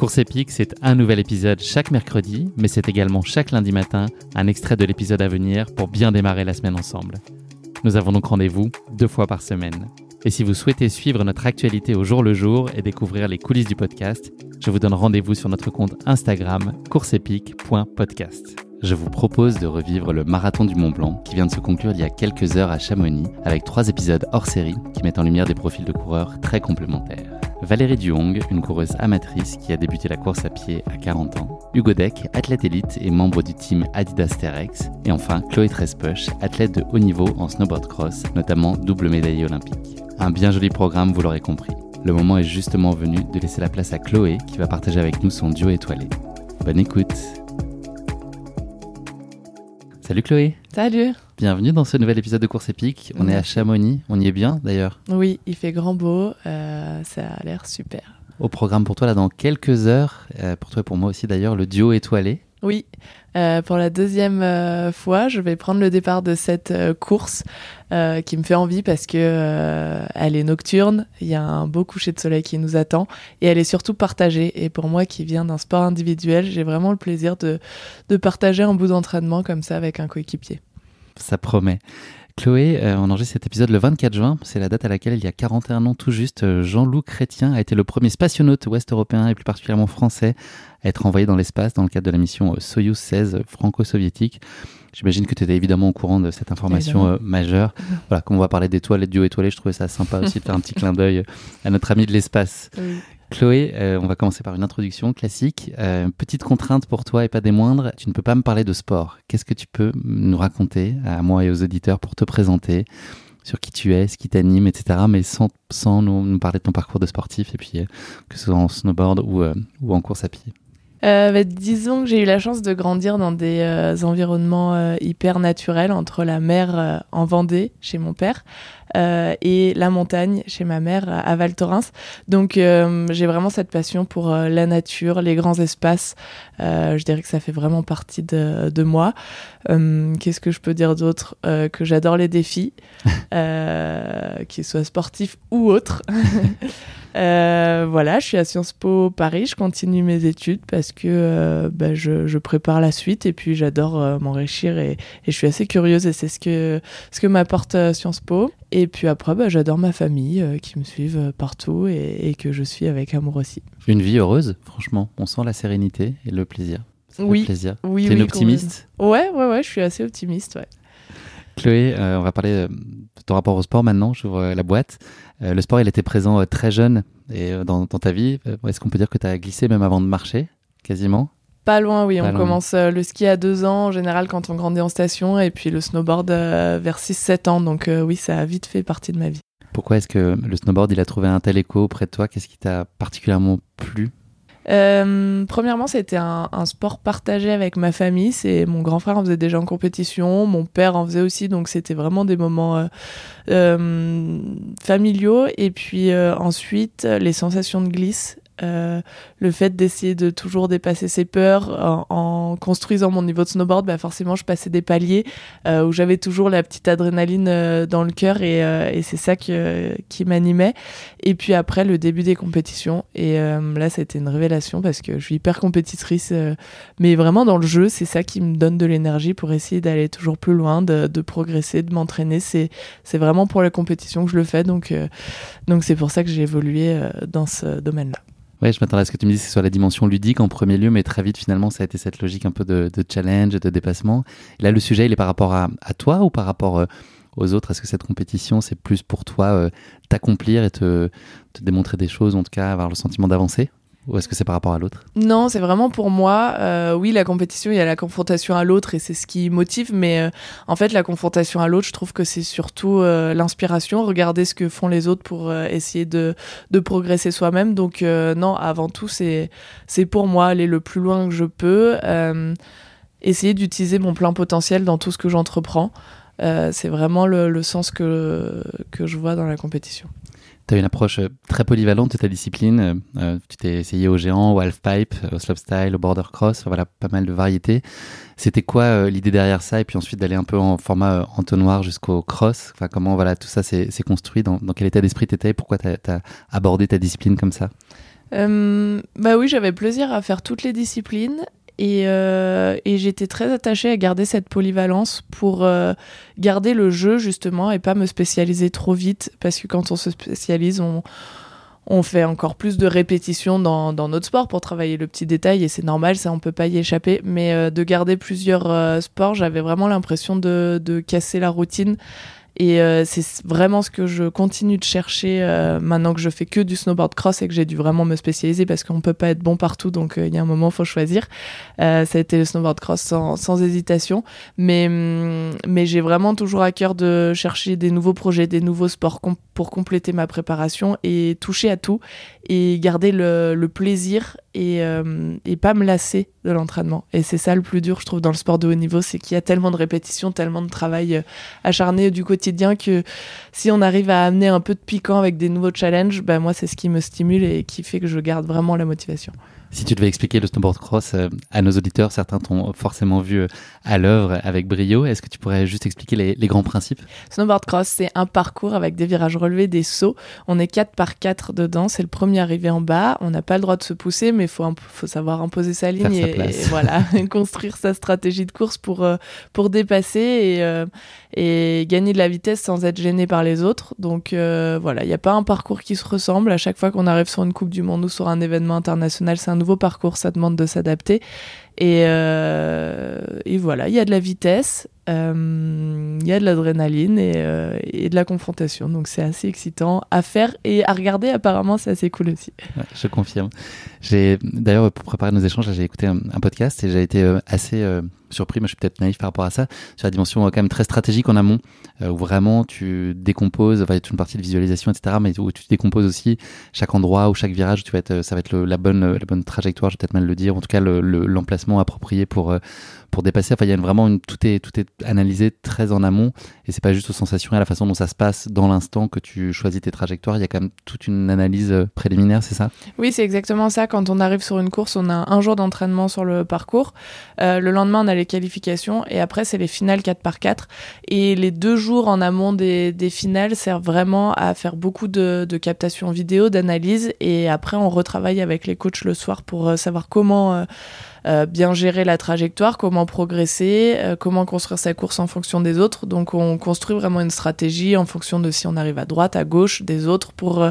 Course épique, c'est un nouvel épisode chaque mercredi, mais c'est également chaque lundi matin un extrait de l'épisode à venir pour bien démarrer la semaine ensemble. Nous avons donc rendez-vous deux fois par semaine. Et si vous souhaitez suivre notre actualité au jour le jour et découvrir les coulisses du podcast, je vous donne rendez-vous sur notre compte Instagram courseepique.podcast. Je vous propose de revivre le marathon du Mont Blanc qui vient de se conclure il y a quelques heures à Chamonix avec trois épisodes hors série qui mettent en lumière des profils de coureurs très complémentaires. Valérie Duhong, une coureuse amatrice qui a débuté la course à pied à 40 ans. Hugo Deck, athlète élite et membre du team Adidas Terex. Et enfin, Chloé Trespoche, athlète de haut niveau en snowboard cross, notamment double médaillée olympique. Un bien joli programme, vous l'aurez compris. Le moment est justement venu de laisser la place à Chloé qui va partager avec nous son duo étoilé. Bonne écoute Salut Chloé Salut Bienvenue dans ce nouvel épisode de Course épique. On est à Chamonix, on y est bien d'ailleurs. Oui, il fait grand beau, euh, ça a l'air super. Au programme pour toi là dans quelques heures, euh, pour toi et pour moi aussi d'ailleurs, le duo étoilé. Oui, euh, pour la deuxième fois, je vais prendre le départ de cette course qui me fait envie parce que elle est nocturne, il y a un beau coucher de soleil qui nous attend et elle est surtout partagée. Et pour moi qui viens d'un sport individuel, j'ai vraiment le plaisir de, de partager un bout d'entraînement comme ça avec un coéquipier ça promet. Chloé, euh, on enregistre cet épisode le 24 juin. C'est la date à laquelle, il y a 41 ans tout juste, euh, Jean-Loup Chrétien a été le premier spationaute ouest-européen et plus particulièrement français à être envoyé dans l'espace dans le cadre de la mission euh, Soyuz 16 franco-soviétique. J'imagine que tu étais évidemment au courant de cette information majeure. Voilà, comme on va parler d'étoiles et de duo étoilé, je trouvais ça sympa aussi de faire un petit clin d'œil à notre ami de l'espace. Chloé, euh, on va commencer par une introduction classique. Euh, petite contrainte pour toi et pas des moindres, tu ne peux pas me parler de sport. Qu'est-ce que tu peux nous raconter à moi et aux auditeurs pour te présenter sur qui tu es, ce qui t'anime, etc. Mais sans, sans nous, parler de ton parcours de sportif et puis euh, que ce soit en snowboard ou, ou en course à pied? Bah, disons que j'ai eu la chance de grandir dans des environnements hyper naturels entre la mer en Vendée chez mon père et la montagne chez ma mère à Val Thorens. Donc j'ai vraiment cette passion pour la nature, les grands espaces. je dirais que ça fait vraiment partie de, de moi. Qu'est-ce que je peux dire d'autre Que j'adore les défis, qu'ils soient sportifs ou autres. Euh, voilà, je suis à Sciences Po Paris, je continue mes études parce que euh, bah, je, prépare la suite et puis j'adore euh, m'enrichir et, je suis assez curieuse et c'est ce que, ce que m'apporte Sciences Po. Et puis après, bah, j'adore ma famille qui me suivent partout et, que je suis avec amour aussi. Une vie heureuse, franchement. On sent la sérénité et le plaisir. Oui. plaisir. Oui, T'es une optimiste Ouais, ouais, ouais, je suis assez optimiste, ouais. Chloé, on va parler de ton rapport au sport maintenant. J'ouvre la boîte. Euh, le sport, il était présent euh, très jeune et euh, dans, ta vie. Est-ce qu'on peut dire que tu as glissé même avant de marcher, quasiment? Pas loin, oui. on commence le ski à deux ans, en général, quand on grandit en station, et puis le snowboard vers 6-7 ans. Donc oui, ça a vite fait partie de ma vie. Pourquoi est-ce que le snowboard, il a trouvé un tel écho auprès de toi? Qu'est-ce qui t'a particulièrement plu? Euh, premièrement, c'était un, sport partagé avec ma famille. C'est mon grand frère en faisait déjà en compétition, mon père en faisait aussi, donc c'était vraiment des moments euh, euh, familiaux. Et puis ensuite, les sensations de glisse Euh, le fait d'essayer de toujours dépasser ses peurs en, construisant mon niveau de snowboard, bah forcément je passais des paliers euh, où j'avais toujours la petite adrénaline euh, dans le cœur et, et c'est ça que, qui m'animait. Et puis après le début des compétitions et là ça a été une révélation parce que je suis hyper compétitrice, mais vraiment dans le jeu c'est ça qui me donne de l'énergie pour essayer d'aller toujours plus loin, de, de progresser, de m'entraîner. C'est c'est vraiment pour la compétition que je le fais donc donc c'est pour ça que j'ai évolué dans ce domaine-là. Ouais, je m'attendais à ce que tu me dises sur la dimension ludique en premier lieu, mais très vite finalement ça a été cette logique un peu de, challenge, de dépassement. là, le sujet, il est par rapport à, toi ou par rapport euh, aux autres? Est-ce que cette compétition, c'est plus pour toi euh, t'accomplir et te, démontrer des choses, en tout cas avoir le sentiment d'avancer? Ou est-ce que c'est par rapport à l'autre? Non, c'est vraiment pour moi. Euh, oui, la compétition, il y a la confrontation à l'autre et c'est ce qui motive. Mais euh, en fait, la confrontation à l'autre, je trouve que c'est surtout euh, l'inspiration. Regarder ce que font les autres pour essayer de, progresser soi-même. Donc non, avant tout, c'est c'est pour moi aller le plus loin que je peux. essayer d'utiliser mon plein potentiel dans tout ce que j'entreprends. c'est vraiment le, le sens que, que je vois dans la compétition. Tu as une approche euh, très polyvalente de ta discipline. Euh, euh, tu t'es essayé au géant, au halfpipe, au slopestyle, au border cross, voilà, pas mal de variétés. C'était quoi l'idée derrière ça Et puis ensuite d'aller un peu en format entonnoir jusqu'au cross? Enfin, comment voilà, tout ça s'est construit dans, quel état d'esprit tu étais Pourquoi tu as, abordé ta discipline comme ça? Bah oui, j'avais plaisir à faire toutes les disciplines euh, et, j'étais très attachée à garder cette polyvalence pour euh, garder le jeu justement et pas me spécialiser trop vite parce que quand on se spécialise, on, fait encore plus de répétitions dans, notre sport pour travailler le petit détail et c'est normal, ça on peut pas y échapper. Mais euh, de garder plusieurs sports, j'avais vraiment l'impression de, casser la routine et euh, c'est vraiment ce que je continue de chercher euh, maintenant que je fais que du snowboard cross et que j'ai dû vraiment me spécialiser parce qu'on peut pas être bon partout, donc euh, il y a un moment, faut choisir. ça a été le snowboard cross sans, hésitation, mais, hum, mais j'ai vraiment toujours à cœur de chercher des nouveaux projets, des nouveaux sports pour compléter ma préparation et toucher à tout et garder le, plaisir et, et pas me lasser de l'entraînement. Et c'est ça le plus dur, je trouve, dans le sport de haut niveau, c'est qu'il y a tellement de répétitions, tellement de travail acharné du quotidien que si on arrive à amener un peu de piquant avec des nouveaux challenges, bah moi c'est ce qui me stimule et qui fait que je garde vraiment la motivation. Si tu devais expliquer le snowboard cross euh, à nos auditeurs, certains t'ont forcément vu euh, à l'œuvre avec brio. Est-ce que tu pourrais juste expliquer les, grands principes? Snowboard cross, c'est un parcours avec des virages relevés, des sauts. On est 4 par 4 dedans. C'est le premier arrivé en bas. On n'a pas le droit de se pousser, mais il faut, faut savoir imposer sa ligne et, voilà, construire sa stratégie de course pour, euh, pour dépasser et, et gagner de la vitesse sans être gêné par les autres. Donc voilà, il n'y a pas un parcours qui se ressemble. À chaque fois qu'on arrive sur une Coupe du Monde ou sur un événement international, c'est un nouveau parcours, ça demande de s'adapter. Et, euh, et, voilà, il y a de la vitesse, euh, il y a de l'adrénaline et, euh, et, de la confrontation. Donc c'est assez excitant à faire et à regarder. Apparemment, c'est assez cool aussi. je confirme. J'ai d'ailleurs pour préparer nos échanges, j'ai écouté un, podcast et j'ai été assez surpris, mais je suis peut-être naïf par rapport à ça, sur la dimension quand même très stratégique en amont, où vraiment tu décomposes, enfin, il y a toute une partie de visualisation, etc., mais où tu décomposes aussi chaque endroit ou chaque virage, tu vas être, ça va être la, bonne, la bonne trajectoire, je vais peut-être mal le dire, en tout cas l'emplacement le, approprié pour, pour dépasser. Enfin, il y a vraiment tout est, tout est analysé très en amont et c'est pas juste aux sensations et à la façon dont ça se passe dans l'instant que tu choisis tes trajectoires. Il y a quand même toute une analyse euh, préliminaire, c'est ça? Oui, c'est exactement ça. Quand on arrive sur une course, on a un jour d'entraînement sur le parcours. Euh, le lendemain, on a les qualifications et après, c'est les finales 4 par 4 Et les deux jours en amont des, finales servent vraiment à faire beaucoup de, captation vidéo, d'analyse et après, on retravaille avec les coachs le soir pour euh, savoir comment euh, bien gérer la trajectoire, comment progresser, euh, comment construire sa course en fonction des autres. Donc on construit vraiment une stratégie en fonction de si on arrive à droite, à gauche des autres pour euh,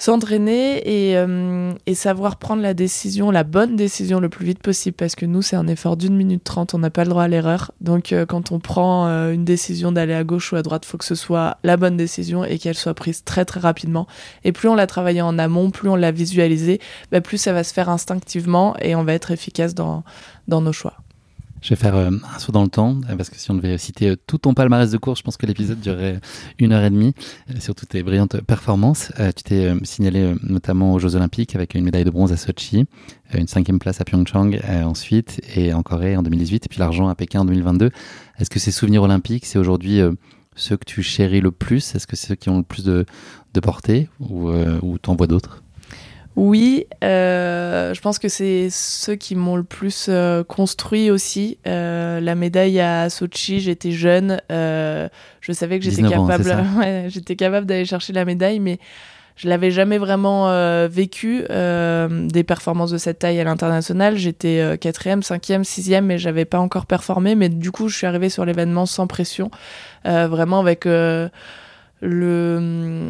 s'entraîner euh, et, savoir prendre la décision, la bonne décision le plus vite possible parce que nous c'est un effort d'une minute trente, on n'a pas le droit à l'erreur. Donc euh, quand on prend euh, une décision d'aller à gauche ou à droite, faut que ce soit la bonne décision et qu'elle soit prise très très rapidement. Et plus on l'a travaillé en amont, plus on l'a visualisé, bah, plus ça va se faire instinctivement et on va être efficace dans, dans nos choix. Je vais faire euh, un saut dans le temps, euh, parce que si on devait citer euh, tout ton palmarès de course, je pense que l'épisode durerait une heure et demie, sur toutes tes brillantes performances. tu t'es signalé notamment aux Jeux Olympiques avec une médaille de bronze à Sochi, une cinquième place à Pyeongchang ensuite, et en Corée en 2018, et puis l'argent à Pékin en 2022. Est-ce que ces souvenirs olympiques, c'est aujourd'hui ceux que tu chéris le plus? Est-ce que c'est ceux qui ont le plus de, de portée, ou, ou t'en vois d'autres? Oui, euh, je pense que c'est ceux qui m'ont le plus euh, construit aussi. Euh, la médaille à Sochi, j'étais jeune, je savais que j'étais capable, ouais, j'étais capable d'aller chercher la médaille, mais je l'avais jamais vraiment vécu des performances de cette taille à l'international. J'étais quatrième, cinquième, sixième, mais j'avais pas encore performé. Mais du coup, je suis arrivée sur l'événement sans pression, vraiment avec le,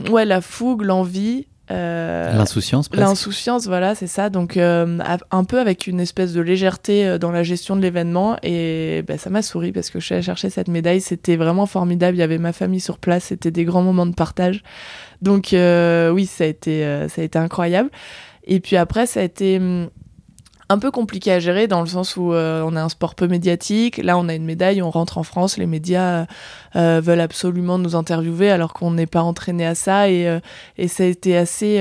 ouais, la fougue, l'envie. Euh, l'insouciance, presque. L'insouciance, voilà, c'est ça. Donc, euh, un peu avec une espèce de légèreté euh, dans la gestion de l'événement. Et ben, ça m'a souri parce que je suis allée chercher cette médaille. C'était vraiment formidable. Il y avait ma famille sur place. C'était des grands moments de partage. Donc, oui, ça a, été, ça a été incroyable. Et puis après, ça a été hum, un peu compliqué à gérer dans le sens où euh, on a un sport peu médiatique. Là, on a une médaille, on rentre en France, les médias euh, veulent absolument nous interviewer alors qu'on n'est pas entraîné à ça et, euh, et ça a été assez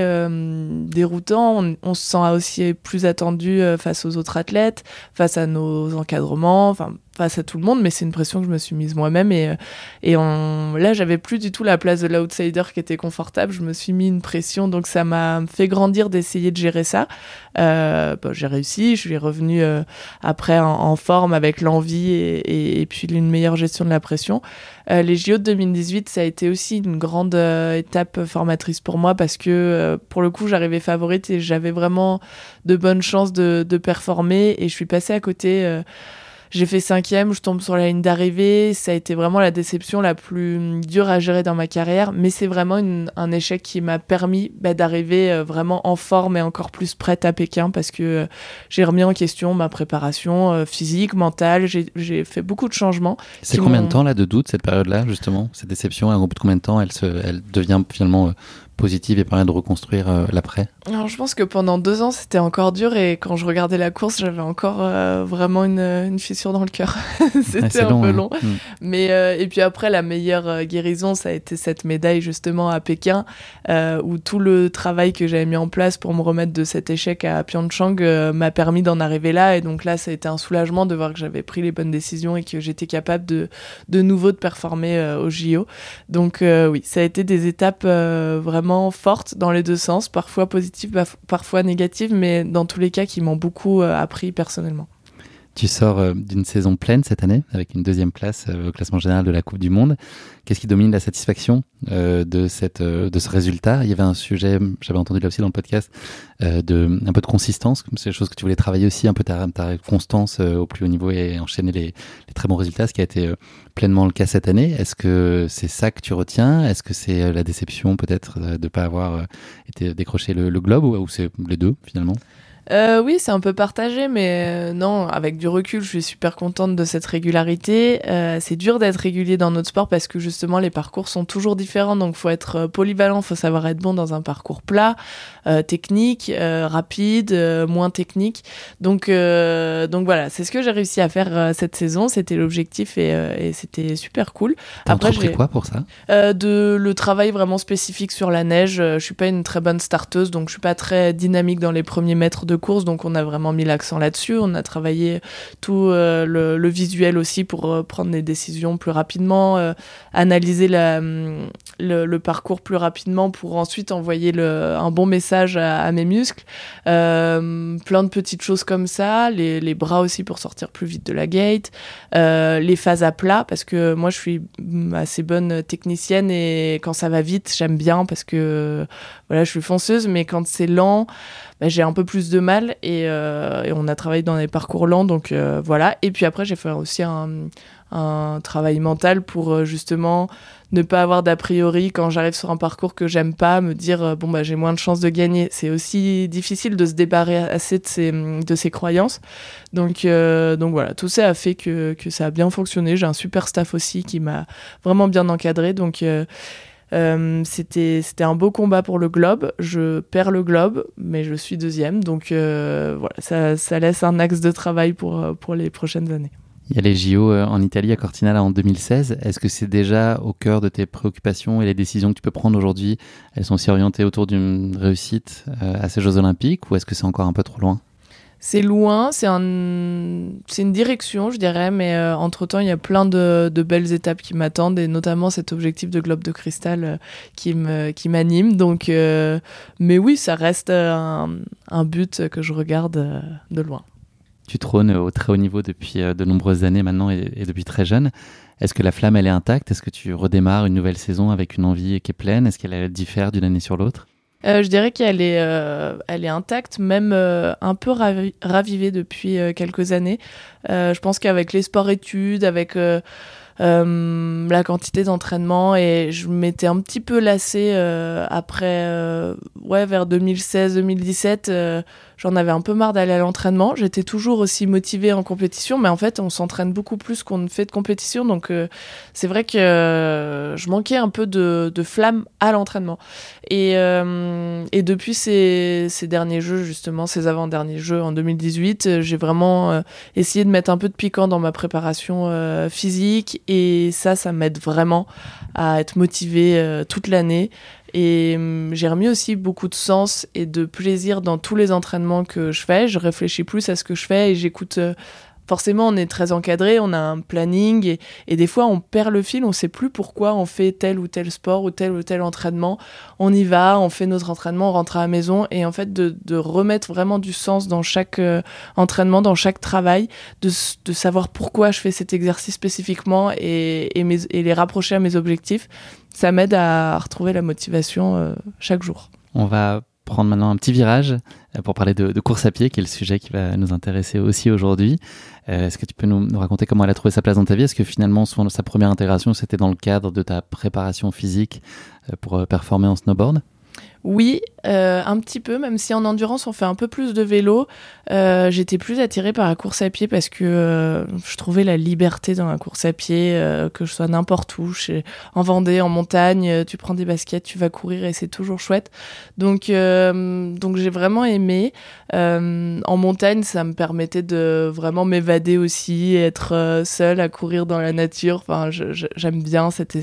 déroutant. On, on, se sent aussi plus attendu face aux autres athlètes, face à nos encadrements. Enfin, face à tout le monde, mais c'est une pression que je me suis mise moi-même. Et, et on, là, j'avais plus du tout la place de l'outsider qui était confortable. Je me suis mis une pression, donc ça m'a fait grandir d'essayer de gérer ça. Euh, bon, j'ai réussi, je suis revenue euh, après en, forme avec l'envie et, puis une meilleure gestion de la pression. Euh, les JO de 2018, ça a été aussi une grande euh, étape formatrice pour moi parce que euh, pour le coup, j'arrivais favorite et j'avais vraiment de bonnes chances de performer et je suis passée à côté j'ai fait cinquième, je tombe sur la ligne d'arrivée. Ça a été vraiment la déception la plus dure à gérer dans ma carrière, mais c'est vraiment un échec qui m'a permis bah, d'arriver euh, vraiment en forme et encore plus prête à Pékin parce que euh, j'ai remis en question ma préparation euh, physique, mentale. J'ai fait beaucoup de changements. C'est combien de temps là de doute cette période-là justement, cette déception? Au bout de combien de temps elle, se, elle devient finalement positive et permet de reconstruire l'après alors, je pense que pendant deux ans, c'était encore dur et quand je regardais la course, j'avais encore euh, vraiment une, une, fissure dans le cœur. c'était un peu hein. long. Mm. Mais, euh, et puis après, la meilleure euh, guérison, ça a été cette médaille justement à Pékin, où tout le travail que j'avais mis en place pour me remettre de cet échec à Pyeongchang m'a permis d'en arriver là. Et donc là, ça a été un soulagement de voir que j'avais pris les bonnes décisions et que j'étais capable de, de nouveau de performer au JO. Donc oui, ça a été des étapes vraiment fortes dans les deux sens, parfois positives parfois négatives, mais dans tous les cas qui m'ont beaucoup euh, appris personnellement. Tu sors euh, d'une saison pleine cette année, avec une deuxième place euh, au classement général de la Coupe du Monde. Qu'est-ce qui domine la satisfaction de, cette, de ce résultat? Il y avait un sujet, j'avais entendu là aussi dans le podcast, de, un peu de consistance, c'est des choses que tu voulais travailler aussi, un peu ta, ta constance au plus haut niveau et enchaîner les, très bons résultats, ce qui a été pleinement le cas cette année. Est-ce que c'est ça que tu retiens? Est-ce que c'est la déception peut-être de ne pas avoir été décroché le, le globe ou c'est les deux finalement? Euh, oui, c'est un peu partagé, mais euh, non, avec du recul, je suis super contente de cette régularité. Euh, c'est dur d'être régulier dans notre sport parce que justement, les parcours sont toujours différents, donc faut être euh, polyvalent, faut savoir être bon dans un parcours plat, euh, technique, rapide, moins technique. Donc, donc voilà, c'est ce que j'ai réussi à faire cette saison. C'était l'objectif et, et c'était super cool. T'as entrepris quoi pour ça? De le travail vraiment spécifique sur la neige. Je suis pas une très bonne starteuse, donc je suis pas très dynamique dans les premiers mètres de course, donc on a vraiment mis l'accent là-dessus. On a travaillé tout euh, le, visuel aussi pour euh, prendre des décisions plus rapidement, euh, analyser mm, le, parcours plus rapidement pour ensuite envoyer un bon message à, mes muscles. plein de petites choses comme ça, les, les, bras aussi pour sortir plus vite de la gate, les phases à plat, parce que moi je suis assez bonne technicienne et quand ça va vite, j'aime bien parce que voilà, je suis fonceuse, mais quand c'est lent, bah, j'ai un peu plus de mal euh, et, on a travaillé dans des parcours lents, donc euh, voilà. Et puis après, j'ai fait aussi un, un travail mental pour euh, justement ne pas avoir d'a priori quand j'arrive sur un parcours que j'aime pas, me dire bon bah j'ai moins de chances de gagner. C'est aussi difficile de se débarrasser de ces, de ces croyances. Donc, donc voilà, tout ça a fait que, que ça a bien fonctionné. J'ai un super staff aussi qui m'a vraiment bien encadré. Donc euh, c'était c'était un beau combat pour le globe. Je perds le globe, mais je suis deuxième. Donc euh, voilà, ça, laisse un axe de travail pour, euh, pour les prochaines années. Il y a les JO en Italie à Cortina en 2016. Est-ce que c'est déjà au cœur de tes préoccupations et les décisions que tu peux prendre aujourd'hui? Elles sont aussi orientées autour d'une réussite à ces Jeux Olympiques ou est-ce que c'est encore un peu trop loin? C'est loin, c'est un, c'est une direction, je dirais, mais euh, entre temps, il y a plein de, belles étapes qui m'attendent et notamment cet objectif de globe de cristal euh, qui me, qui m'anime. Donc, euh, mais oui, ça reste un, un but que je regarde de loin. Tu trônes au très haut niveau depuis de nombreuses années maintenant et, et depuis très jeune. Est-ce que la flamme, elle est intacte? Est-ce que tu redémarres une nouvelle saison avec une envie qui est pleine? Est-ce qu'elle diffère d'une année sur l'autre? Euh, je dirais qu'elle est, euh, elle est intacte, même euh, un peu ravivée depuis quelques années. je pense qu'avec les sports-études, avec la quantité d'entraînement, et je m'étais un petit peu lassée après, ouais, vers 2016-2017 j'en avais un peu marre d'aller à l'entraînement. J'étais toujours aussi motivée en compétition, mais en fait, on s'entraîne beaucoup plus qu'on ne fait de compétition. Donc, euh, c'est vrai que euh, je manquais un peu de, flamme à l'entraînement. Et, euh, et, depuis ces, ces, derniers jeux, justement, ces avant-derniers jeux en 2018, j'ai vraiment essayé de mettre un peu de piquant dans ma préparation physique. Et ça, ça m'aide vraiment à être motivée toute l'année. Et hum, j'ai remis aussi beaucoup de sens et de plaisir dans tous les entraînements que je fais. Je réfléchis plus à ce que je fais et j'écoute euh, forcément, on est très encadré, on a un planning et, des fois, on perd le fil, on sait plus pourquoi on fait tel ou tel sport ou tel ou tel entraînement. On y va, on fait notre entraînement, on rentre à la maison et en fait, de, remettre vraiment du sens dans chaque euh, entraînement, dans chaque travail, de, savoir pourquoi je fais cet exercice spécifiquement et, les rapprocher à mes objectifs, ça m'aide à retrouver la motivation euh, chaque jour. On va prendre maintenant un petit virage euh, pour parler de, course à pied, qui est le sujet qui va nous intéresser aussi aujourd'hui. Euh, est-ce que tu peux nous, raconter comment elle a trouvé sa place dans ta vie? Est-ce que finalement, sa première intégration, c'était dans le cadre de ta préparation physique euh, pour performer en snowboard? Oui, euh, un petit peu, même si en endurance on fait un peu plus de vélo. Euh, j'étais plus attirée par la course à pied parce que euh, je trouvais la liberté dans la course à pied, que je sois n'importe où, chez, en Vendée, en montagne, tu prends des baskets, tu vas courir et c'est toujours chouette. Donc, donc j'ai vraiment aimé. en montagne, ça me permettait de vraiment m'évader aussi, être seule à courir dans la nature. Enfin, j'aime bien cet,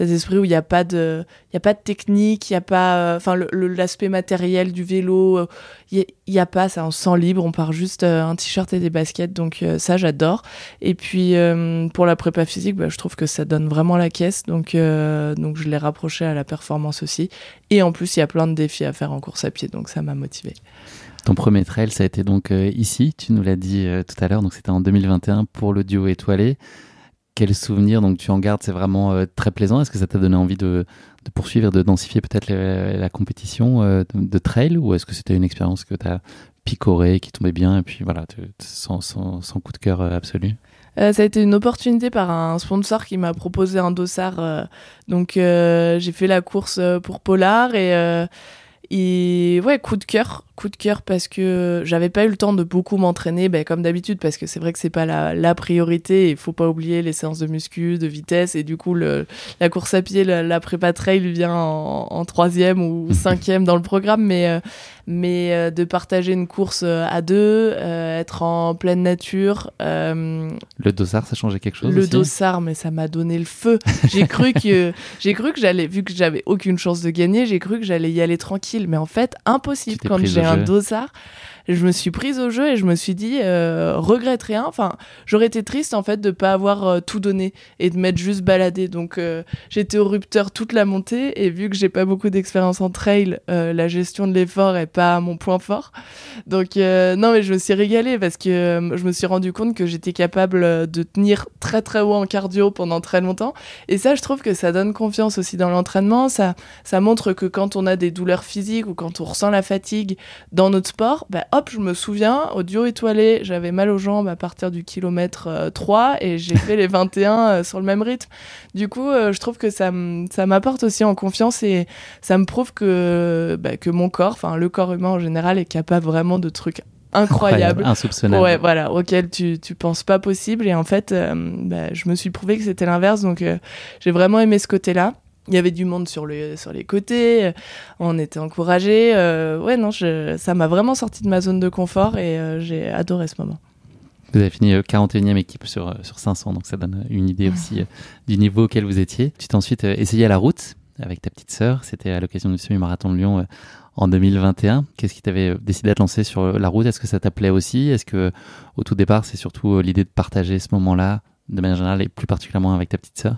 cet esprit où il n'y a pas de, il y a pas de technique, il y a pas, enfin l'aspect matériel du vélo, il euh, n'y a, pas ça, on se sent libre, on part juste euh, un t-shirt et des baskets, donc euh, ça j'adore. Et puis pour la prépa physique, bah, je trouve que ça donne vraiment la caisse, donc donc je l'ai rapproché à la performance aussi. Et en plus il y a plein de défis à faire en course à pied, donc ça m'a motivé. Ton premier trail, ça a été donc ici, tu nous l'as dit tout à l'heure, donc c'était en 2021 pour le duo étoilé quel souvenir donc tu en gardes C'est vraiment euh, très plaisant. Est-ce que ça t'a donné envie de, de poursuivre, de densifier peut-être la, compétition euh, de, trail ou est-ce que c'était une expérience que tu as picorée, qui tombait bien et puis voilà, sans, sans, coup de cœur euh, absolu? Ça a été une opportunité par un sponsor qui m'a proposé un dossard. donc j'ai fait la course pour Polar et, et ouais, coup de cœur coup de cœur parce que j'avais pas eu le temps de beaucoup m'entraîner, ben, comme d'habitude, parce que c'est vrai que c'est pas la, la priorité. Il faut pas oublier les séances de muscu, de vitesse, et du coup, le, la course à pied, la, prépa trail vient en, troisième ou cinquième dans le programme, mais, euh, mais euh, de partager une course euh, à deux, être en pleine nature. le dossard, ça changeait quelque chose Le dossard, mais ça m'a donné le feu. J'ai cru que j'ai cru que j'allais, vu que j'avais aucune chance de gagner, j'ai cru que j'allais y aller tranquille, mais en fait, impossible quand j'ai un dossard je me suis prise au jeu et je me suis dit, euh, regrette rien. Enfin, j'aurais été triste en fait de pas avoir euh, tout donné et de m'être juste baladée. Donc, euh, j'étais au rupteur toute la montée et vu que j'ai pas beaucoup d'expérience en trail, euh, la gestion de l'effort est pas mon point fort. Donc, non, mais je me suis régalée parce que je me suis rendu compte que j'étais capable de tenir très très haut en cardio pendant très longtemps. Et ça, je trouve que ça donne confiance aussi dans l'entraînement. Ça, ça montre que quand on a des douleurs physiques ou quand on ressent la fatigue dans notre sport, bah, hop, je me souviens, au duo étoilé, j'avais mal aux jambes à partir du kilomètre 3 euh, et j'ai fait les 21 euh, sur le même rythme. Du coup, euh, je trouve que ça m'apporte aussi en confiance et ça me prouve que, bah, que mon corps, enfin le corps humain en général, est capable vraiment de trucs incroyables. insoupçonnables. Ouais, voilà, auxquels tu, tu penses pas possible. Et en fait, bah, je me suis prouvé que c'était l'inverse. Donc, j'ai vraiment aimé ce côté-là. Il y avait du monde sur, le, sur les côtés, on était encouragés. Euh, ouais, non, ça m'a vraiment sorti de ma zone de confort et euh, j'ai adoré ce moment. Vous avez fini 41e euh, équipe sur, sur 500, donc ça donne une idée aussi du niveau auquel vous étiez. Tu t'es ensuite essayé à la route avec ta petite sœur. C'était à l'occasion du semi-marathon de Lyon en 2021. Qu'est-ce qui t'avait décidé à te lancer sur la route? Est-ce que ça t'appelait aussi? Est-ce que au tout départ, c'est surtout l'idée de partager ce moment-là? De manière générale et plus particulièrement avec ta petite sœur?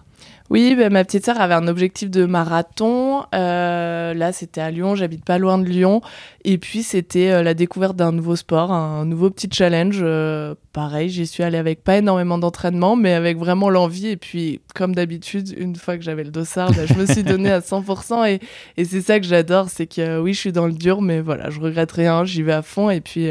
Oui, bah, ma petite sœur avait un objectif de marathon. Euh, là, c'était à Lyon. J'habite pas loin de Lyon. Et puis, c'était euh, la découverte d'un nouveau sport, un nouveau petit challenge. Euh, pareil, j'y suis allée avec pas énormément d'entraînement, mais avec vraiment l'envie. Et puis, comme d'habitude, une fois que j'avais le dossard, bah, je me suis donnée à 100%. Et, et c'est ça que j'adore, c'est que oui, je suis dans le dur, mais voilà, je regrette rien. J'y vais à fond. Et puis,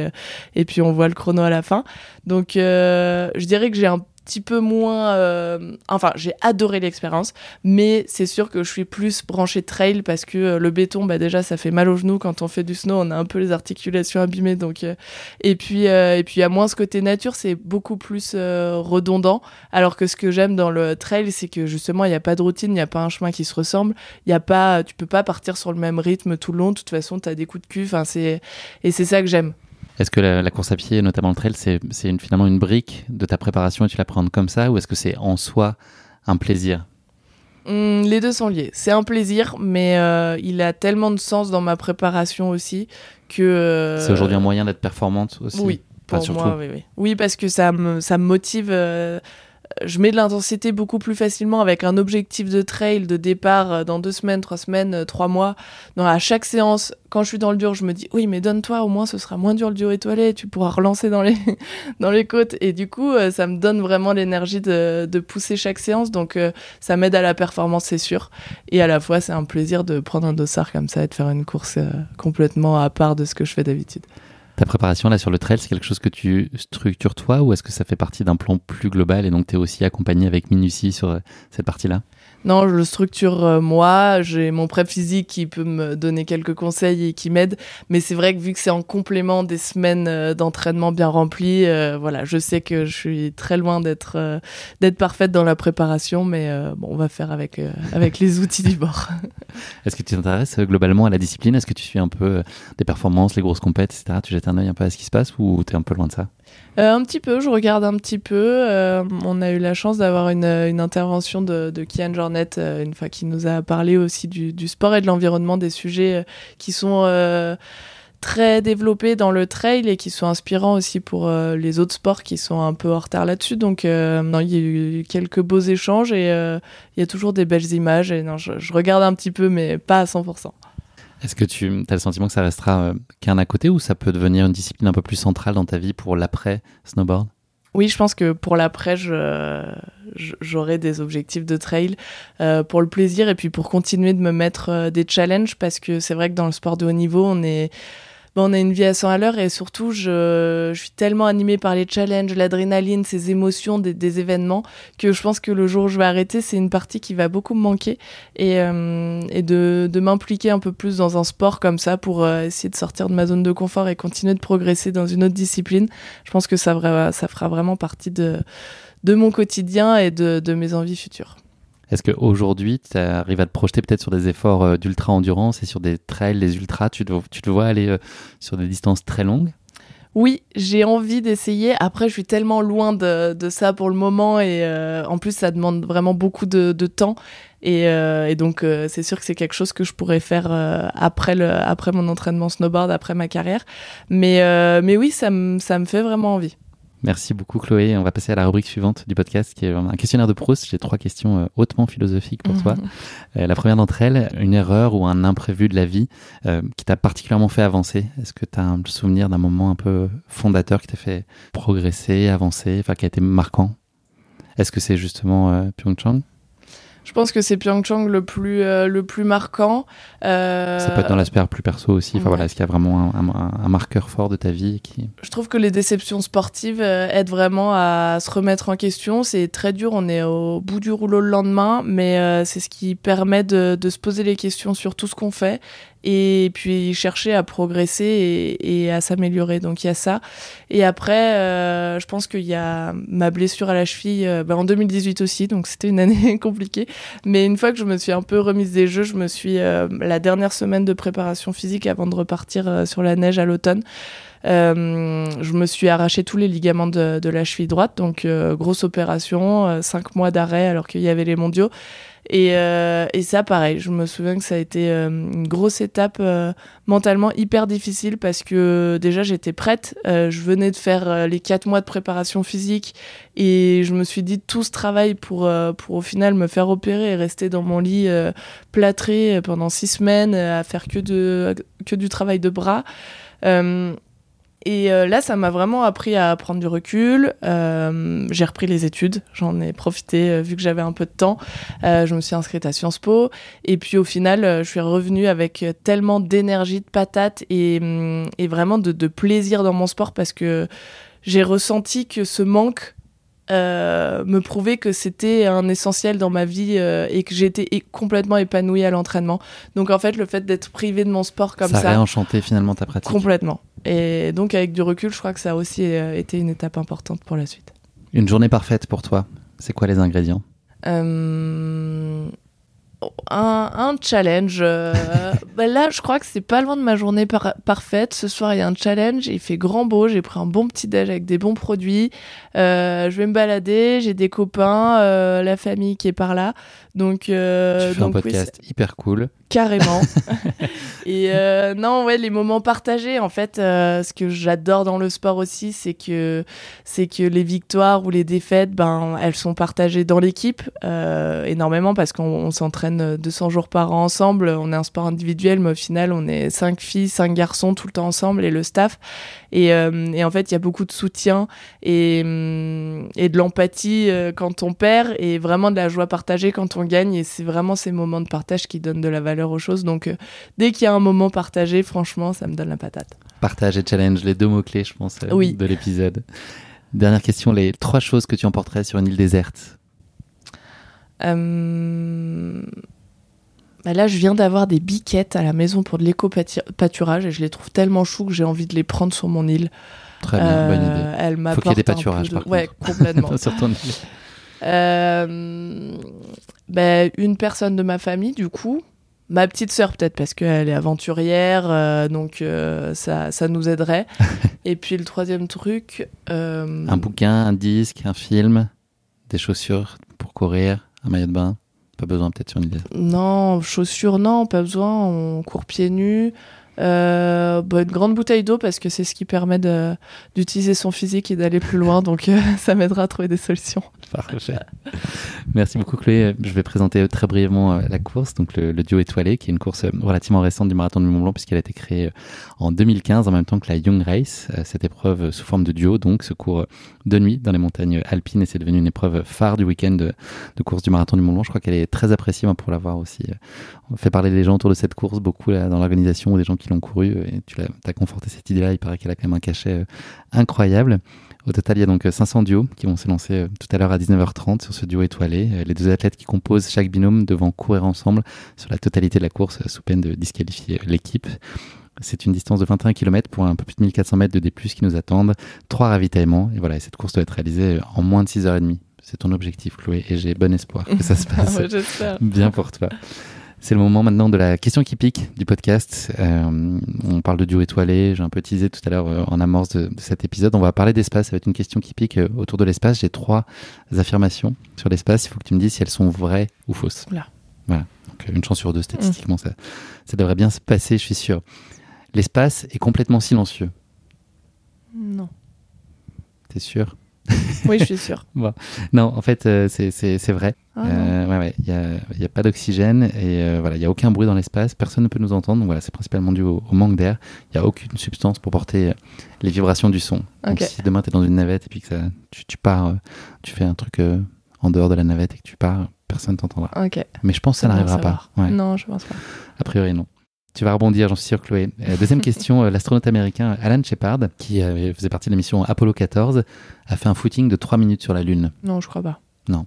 et puis, on voit le chrono à la fin. Donc, je dirais que j'ai un petit peu moins. Euh, enfin, j'ai adoré l'expérience, mais c'est sûr que je suis plus branchée trail parce que euh, le béton, bah déjà, ça fait mal aux genoux quand on fait du snow. On a un peu les articulations abîmées, donc. Euh, et puis, et puis, à moins ce côté nature, c'est beaucoup plus redondant. Alors que ce que j'aime dans le trail, c'est que justement, il n'y a pas de routine, il n'y a pas un chemin qui se ressemble. Il y a pas, tu peux pas partir sur le même rythme tout le long. De toute façon, tu as des coups de cul. Enfin, c'est et c'est ça que j'aime. Est-ce que la, course à pied, notamment le trail, c'est finalement une brique de ta préparation et tu la prends comme ça ou est-ce que c'est en soi un plaisir? Mmh, les deux sont liés. C'est un plaisir, mais euh, il a tellement de sens dans ma préparation aussi que. Euh, c'est aujourd'hui un moyen d'être performante aussi? Oui, pour moi, oui, oui. oui, parce que ça me, ça me motive. Euh, je mets de l'intensité beaucoup plus facilement avec un objectif de trail de départ euh, dans deux semaines, trois semaines, euh, trois mois. Donc à chaque séance, quand je suis dans le dur, je me dis oui, mais donne-toi, au moins ce sera moins dur le dur étoilé, tu pourras relancer dans les, dans les côtes. Et du coup, euh, ça me donne vraiment l'énergie de, de, pousser chaque séance. Donc ça m'aide à la performance, c'est sûr. Et à la fois, c'est un plaisir de prendre un dossard comme ça et de faire une course complètement à part de ce que je fais d'habitude. Ta préparation là sur le trail, c'est quelque chose que tu structures toi ou est-ce que ça fait partie d'un plan plus global et donc tu es aussi accompagné avec minutie sur euh, cette partie-là? Non, je le structure euh, moi. J'ai mon prep physique qui peut me donner quelques conseils et qui m'aide. Mais c'est vrai que vu que c'est en complément des semaines euh, d'entraînement bien remplies, euh, voilà, je sais que je suis très loin d'être d'être parfaite dans la préparation. Mais bon, on va faire avec avec les outils du bord. Est-ce que tu t'intéresses globalement à la discipline? Est-ce que tu suis un peu des performances, les grosses compètes, etc. Tu jettes un œil un peu à ce qui se passe ou tu es un peu loin de ça? Euh, un petit peu, je regarde un petit peu. Euh, on a eu la chance d'avoir une, intervention de, Kian Jornet, euh, une fois qui nous a parlé aussi du, sport et de l'environnement, des sujets qui sont très développés dans le trail et qui sont inspirants aussi pour les autres sports qui sont un peu en retard là-dessus. Donc, il y a eu quelques beaux échanges et il y a toujours des belles images. Et non, je, je regarde un petit peu, mais pas à 100%. Est-ce que tu as le sentiment que ça restera euh, qu'un à côté ou ça peut devenir une discipline un peu plus centrale dans ta vie pour l'après snowboard? Oui, je pense que pour l'après, j'aurai des objectifs de trail euh, pour le plaisir et puis pour continuer de me mettre euh, des challenges parce que c'est vrai que dans le sport de haut niveau, on est on a une vie à 100 à l'heure et surtout, je, je, suis tellement animée par les challenges, l'adrénaline, ces émotions des, des, événements que je pense que le jour où je vais arrêter, c'est une partie qui va beaucoup me manquer et, euh, et de, de m'impliquer un peu plus dans un sport comme ça pour euh, essayer de sortir de ma zone de confort et continuer de progresser dans une autre discipline. Je pense que ça, ça fera vraiment partie de, de mon quotidien et de, de mes envies futures. Est-ce qu'aujourd'hui, tu arrives à te projeter peut-être sur des efforts euh, d'ultra-endurance et sur des trails, des ultras? Tu te, vois aller euh, sur des distances très longues? Oui, j'ai envie d'essayer. Après, je suis tellement loin de, de ça pour le moment et euh, en plus, ça demande vraiment beaucoup de, de temps. Et, donc, c'est sûr que c'est quelque chose que je pourrais faire après, le, après mon entraînement snowboard, après ma carrière. Mais, mais oui, ça, ça me fait vraiment envie. Merci beaucoup Chloé. On va passer à la rubrique suivante du podcast qui est un questionnaire de Proust. J'ai trois questions euh, hautement philosophiques pour toi. Euh, la première d'entre elles, une erreur ou un imprévu de la vie euh, qui t'a particulièrement fait avancer? Est-ce que tu as un souvenir d'un moment un peu fondateur qui t'a fait progresser, avancer, enfin qui a été marquant? Est-ce que c'est justement Pyeongchang? Je pense que c'est Pyeongchang le plus, euh, le plus marquant. Euh... Ça peut être dans l'aspect plus perso aussi. Enfin, voilà, Est-ce qu'il y a vraiment un, un, marqueur fort de ta vie qui... Je trouve que les déceptions sportives euh, aident vraiment à se remettre en question. C'est très dur, on est au bout du rouleau le lendemain, mais euh, c'est ce qui permet de, de, se poser les questions sur tout ce qu'on fait et puis chercher à progresser et, et à s'améliorer. Donc il y a ça. Et après, euh, je pense qu'il y a ma blessure à la cheville euh, bah, en 2018 aussi, donc c'était une année compliquée. Mais une fois que je me suis un peu remise des jeux, je me suis euh, la dernière semaine de préparation physique avant de repartir euh, sur la neige à l'automne. je me suis arraché tous les ligaments de, de la cheville droite, donc grosse opération, cinq mois d'arrêt alors qu'il y avait les mondiaux. Et, euh, et, ça, pareil, je me souviens que ça a été euh, une grosse étape euh, mentalement hyper difficile parce que déjà j'étais prête. je venais de faire les quatre mois de préparation physique et je me suis dit tout ce travail pour, pour au final me faire opérer et rester dans mon lit plâtré pendant six semaines à faire que, de, que du travail de bras. Et euh, là, ça m'a vraiment appris à prendre du recul. Euh, j'ai repris les études, j'en ai profité euh, vu que j'avais un peu de temps. je me suis inscrite à Sciences Po. Et puis au final, je suis revenue avec tellement d'énergie, de patate et, hum, et vraiment de, de, plaisir dans mon sport parce que j'ai ressenti que ce manque me prouvait que c'était un essentiel dans ma vie et que j'étais complètement épanouie à l'entraînement. Donc en fait, le fait d'être privée de mon sport comme ça... Ça a réenchanté finalement ta pratique. Complètement. Et donc, avec du recul, je crois que ça a aussi euh, été une étape importante pour la suite. Une journée parfaite pour toi, c'est quoi les ingrédients? Euh, un, challenge. Euh, bah là, je crois que c'est pas loin de ma journée parfaite. Ce soir, il y a un challenge. Il fait grand beau. J'ai pris un bon petit déj avec des bons produits. je vais me balader. J'ai des copains, la famille qui est par là. Donc, euh, tu fais un podcast hyper cool. Carrément. et euh, non, ouais, les moments partagés. En fait, euh, ce que j'adore dans le sport aussi, c'est que c'est que les victoires ou les défaites, ben, elles sont partagées dans l'équipe euh, énormément parce qu'on s'entraîne 200 jours par an ensemble. On est un sport individuel, mais au final, on est cinq filles, cinq garçons tout le temps ensemble et le staff. Et, euh, et en fait, il y a beaucoup de soutien et, hum, et de l'empathie euh, quand on perd et vraiment de la joie partagée quand on gagne. Et c'est vraiment ces moments de partage qui donnent de la valeur aux choses. Donc, euh, dès qu'il y a un moment partagé, franchement, ça me donne la patate. Partage et challenge, les deux mots-clés, je pense, oui. de l'épisode. Dernière question, les trois choses que tu emporterais sur une île déserte? Euh, là, je viens d'avoir des biquettes à la maison pour de l'éco-pâturage et je les trouve tellement choux que j'ai envie de les prendre sur mon île. Très bien, bonne idée. Euh, elle Faut qu'il y ait des pâturages, par Ouais, complètement. sur ton île. Euh, bah, une personne de ma famille, du coup. Ma petite sœur, peut-être, parce qu'elle est aventurière, euh, donc ça, ça nous aiderait. et puis le troisième truc. Un bouquin, un disque, un film, des chaussures pour courir, un maillot de bain pas besoin peut-être sur une île Non, chaussures, non, pas besoin. On court pieds nus. Euh, bah, une grande bouteille d'eau parce que c'est ce qui permet d'utiliser son physique et d'aller plus loin. Donc euh, ça m'aidera à trouver des solutions. Merci beaucoup Chloé. Je vais présenter très brièvement euh, la course, donc le, duo étoilé, qui est une course relativement récente du marathon du Mont Blanc puisqu'elle a été créée en 2015 en même temps que la Young Race. Cette épreuve sous forme de duo, donc se court de nuit dans les montagnes alpines et c'est devenu une épreuve phare du week-end de, course du marathon du Mont Blanc. Je crois qu'elle est très appréciée pour l'avoir aussi. Fait parler les gens autour de cette course beaucoup dans l'organisation ou des gens qui l'ont couru et tu as, conforté cette idée-là. Il paraît qu'elle a quand même un cachet euh, incroyable. Au total, il y a donc 500 euh, duos qui vont se lancer euh, tout à l'heure à 19h30 sur ce duo étoilé. Les deux athlètes qui composent chaque binôme devront courir ensemble sur la totalité de la course sous peine de disqualifier l'équipe. C'est une distance de 21 km pour un peu plus de 1400 mètres de D+, qui nous attendent. Trois ravitaillements. Et voilà, cette course doit être réalisée en moins de 6h30. C'est ton objectif, Chloé, et j'ai bon espoir que ça se passe bien pour toi. C'est le moment maintenant de la question qui pique du podcast. Euh, on parle de duo étoilé, j'ai un peu teasé tout à l'heure euh, en amorce de, cet épisode. On va parler d'espace, ça va être une question qui pique euh, autour de l'espace. J'ai trois affirmations sur l'espace, il faut que tu me dises si elles sont vraies ou fausses. Là. Voilà, donc une chance sur deux statistiquement, ça, ça devrait bien se passer, je suis sûr. L'espace est complètement silencieux. Non. T'es sûr? oui, je suis sûr. Non, en fait, euh, c'est vrai. Ah euh, il n'y a, pas d'oxygène et euh, voilà, il n'y a aucun bruit dans l'espace. Personne ne peut nous entendre. Donc voilà, c'est principalement dû au, manque d'air. Il n'y a aucune substance pour porter les vibrations du son. Donc si demain tu es dans une navette et puis que ça, tu, pars, tu fais un truc en dehors de la navette et que tu pars, personne t'entendra. Mais je pense que ça n'arrivera pas. Non, je pense pas. A priori, non. Tu vas rebondir, j'en suis sûr, Chloé. Euh, deuxième question, euh, l'astronaute américain Alan Shepard, qui euh, faisait partie de la mission Apollo 14, a fait un footing de 3 minutes sur la Lune. Non, je crois pas. Non.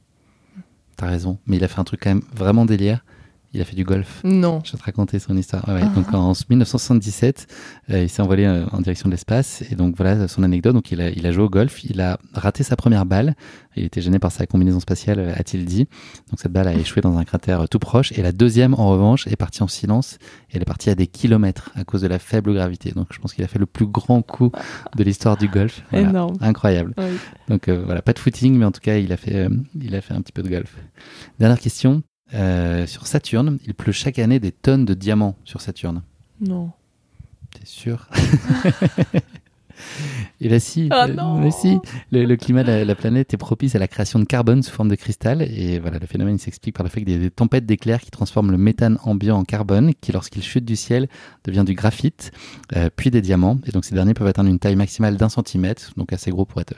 T'as raison. Mais il a fait un truc quand même vraiment délire il a fait du golf. Non. Je vais te raconter son histoire. Ah. Donc en 1977, euh, il s'est envolé euh, en direction de l'espace. Et donc voilà son anecdote. Donc il a, il a joué au golf. Il a raté sa première balle. Il était gêné par sa combinaison spatiale, euh, a-t-il dit. Donc cette balle a échoué dans un cratère tout proche. Et la deuxième, en revanche, est partie en silence. Et elle est partie à des kilomètres à cause de la faible gravité. Donc je pense qu'il a fait le plus grand coup de l'histoire du golf. Énorme. Incroyable. Donc voilà, pas de footing, mais en tout cas, il a fait, il a fait un petit peu de golf. Dernière question. Euh, sur Saturne, il pleut chaque année des tonnes de diamants sur Saturne. Non. T'es sûr? Et là, si, Ah euh, non si, le, le climat de la, la planète est propice à la création de carbone sous forme de cristal. Et voilà, le phénomène s'explique par le fait qu'il y a des tempêtes d'éclairs qui transforment le méthane ambiant en carbone, qui, lorsqu'il chute du ciel, devient du graphite, euh, puis des diamants. Et donc, ces derniers peuvent atteindre une taille maximale d'un centimètre, donc assez gros pour être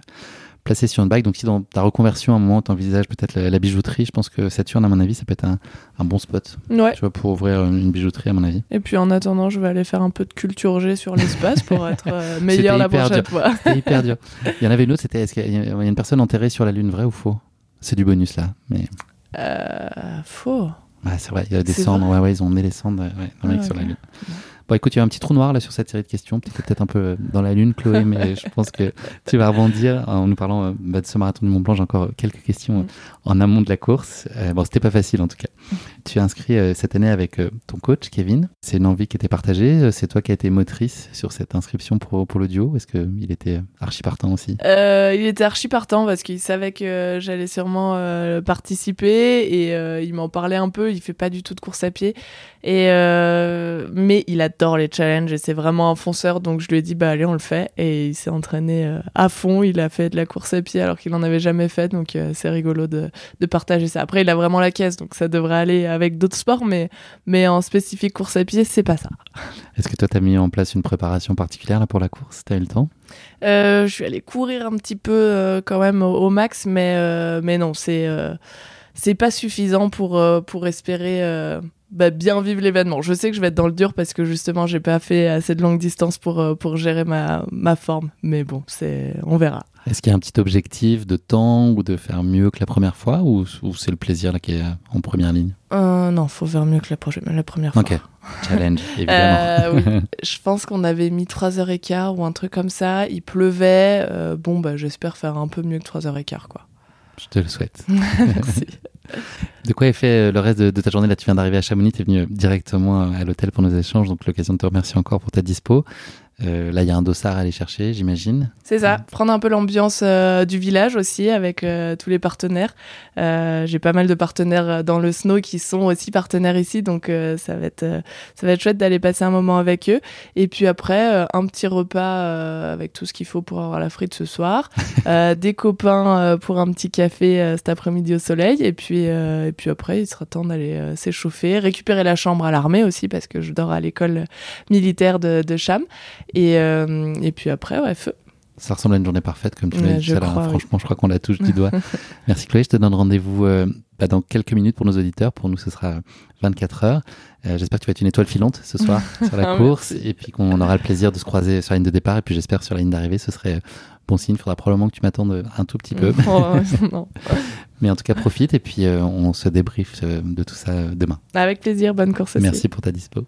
placé sur une bague. Donc, si dans ta reconversion, à un moment, tu envisages peut-être la, la bijouterie, je pense que Saturne, à mon avis, ça peut être un, un bon spot. Ouais. Tu vois, pour ouvrir une, une bijouterie, à mon avis. Et puis en attendant, je vais aller faire un peu de culture G sur l'espace pour être euh, meilleur la prochaine fois. C'était hyper dur. Il y en avait une autre, c'était est-ce qu'il y a il y a une personne enterrée sur la Lune, vrai ou faux? C'est du bonus là. Mais Euh, faux. ouais, c'est vrai, il y a des cendres. Ouais, ouais, ils ont emmené les cendres ouais, dans Ah, sur la. Lune. Bon, écoute, il y a un petit trou noir là sur cette série de questions. Peut-être peut-être un peu euh, dans la Lune, Chloé, mais je pense que tu vas rebondir en nous parlant euh, bah, de ce marathon du Mont Blanc. J'ai encore euh, quelques questions Mm. en amont de la course. Euh, bon, c'était pas facile en tout cas. Tu es inscrit euh, cette année avec euh, ton coach, Kevin. C'est une envie qui était partagée. C'est toi qui as été motrice sur cette inscription pour, pour le duo. Est-ce qu'il était archi partant aussi? Il était archi partant parce qu'il savait que j'allais sûrement participer et il m'en parlait un peu. Il fait pas du tout de course à pied et mais il adore les challenges et c'est vraiment un fonceur. Donc je lui ai dit bah allez on le fait et il s'est entraîné euh, à fond. Il a fait de la course à pied alors qu'il en avait jamais fait. Donc euh, c'est rigolo de, de partager ça. Après il a vraiment la caisse donc ça devrait aller avec d'autres sports mais mais en spécifique course à pied c'est pas ça. Est-ce que toi, tu as mis en place une préparation particulière là, pour la course? Tu as eu le temps? Euh, je suis allée courir un petit peu quand même au, au max, mais, mais non, c'est c'est pas suffisant pour, euh, pour espérer euh, bah, bien vivre l'événement. Je sais que je vais être dans le dur parce que justement, j'ai pas fait assez de longue distance pour, euh, pour gérer ma, ma forme. Mais bon, c'est on verra. Est-ce qu'il y a un petit objectif de temps ou de faire mieux que la première fois ou, ou c'est le plaisir là, qui est en première ligne? Euh, non, faut faire mieux que la, prochaine, la première fois. Ok, challenge, évidemment. Euh, oui. Je pense qu'on avait mis 3h15 ou un truc comme ça. Il pleuvait. Euh, bon, bah, j'espère faire un peu mieux que 3h15, quoi. Je te le souhaite. Merci. De quoi est fait euh, le reste de, ta journée? Là, tu viens d'arriver à Chamonix, tu es venu euh, directement à l'hôtel pour nos échanges, donc l'occasion de te remercier encore pour ta dispo. Euh, là, il y a un dossard à aller chercher, j'imagine. C'est ça, prendre un peu l'ambiance euh, du village aussi avec euh, tous les partenaires. J'ai pas mal de partenaires dans le snow qui sont aussi partenaires ici, donc ça va être ça va être chouette d'aller passer un moment avec eux. Et puis après, un petit repas avec tout ce qu'il faut pour avoir la frite ce soir, des copains pour un petit café cet après-midi au soleil, et puis et puis après, il sera temps d'aller s'échauffer, récupérer la chambre à l'armée aussi parce que je dors à l'école militaire de, de Cham. Et, euh, et puis après, ouais, feu. Ça ressemble à une journée parfaite, comme tu Ouais, l'as dit crois, oui. Franchement, je crois qu'on la touche du doigt. Merci Chloé, je te donne rendez-vous euh, bah, dans quelques minutes pour nos auditeurs. Pour nous, ce sera 24 heures. Euh, j'espère que tu vas être une étoile filante ce soir sur la Ah, course merci. et puis qu'on aura le plaisir de se croiser sur la ligne de départ et puis j'espère sur la ligne d'arrivée. Ce serait bon signe. Il faudra probablement que tu m'attendes un tout petit peu. Oh. Mais en tout cas, profite et puis euh, on se débriefe de tout ça demain. Avec plaisir, bonne course aussi. Merci pour ta dispo.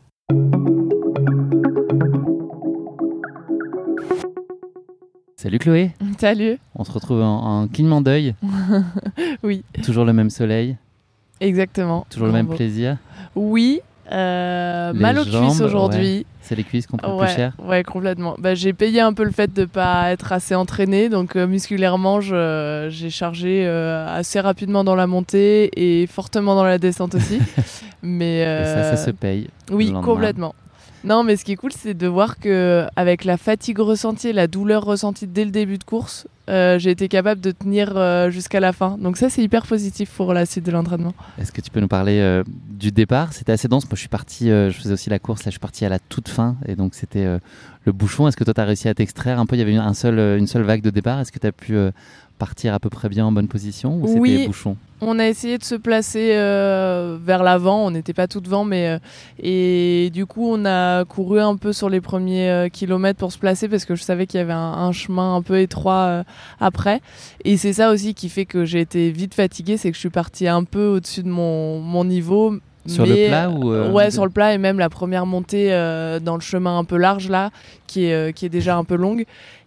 Salut Chloé, Salut. on se retrouve en, en clignement d'œil, Oui, toujours le même soleil, exactement. toujours le même plaisir. Oui, euh, mal aux jambes, cuisses aujourd'hui. C'est les cuisses qu'on prend Ouais, plus cher. ouais, complètement. Bah, j'ai payé un peu le fait de pas être assez entraîné, donc euh, musculairement, j'ai chargé euh, assez rapidement dans la montée et fortement dans la descente aussi. Mais Et ça, ça se paye. Oui, complètement. Non, mais ce qui est cool, c'est de voir que avec la fatigue ressentie, la douleur ressentie dès le début de course, euh, j'ai été capable de tenir euh, jusqu'à la fin. Donc ça, c'est hyper positif pour la suite de l'entraînement. Est-ce que tu peux nous parler euh, du départ? C'était assez dense. Moi, je suis parti, je faisais aussi la course. Là, je suis parti à la toute fin. Et donc, c'était le bouchon. Est-ce que toi, tu as réussi à t'extraire un peu? Il y avait une, un seul, euh, une seule vague de départ. Est-ce que tu as pu euh, partir à peu près bien en bonne position Ou c'était Oui. bouchon? On a essayé de se placer euh, vers l'avant, on n'était pas tout devant, mais euh, et du coup on a couru un peu sur les premiers euh, kilomètres pour se placer parce que je savais qu'il y avait un, un chemin un peu étroit après. Et c'est ça aussi qui fait que j'ai été vite fatiguée, c'est que je suis partie un peu au-dessus de mon, mon niveau. Sur le plat ou, euh, Ouais, sur le plat et même la première montée euh, dans le chemin un peu large là, qui est, euh, qui est déjà un peu longue.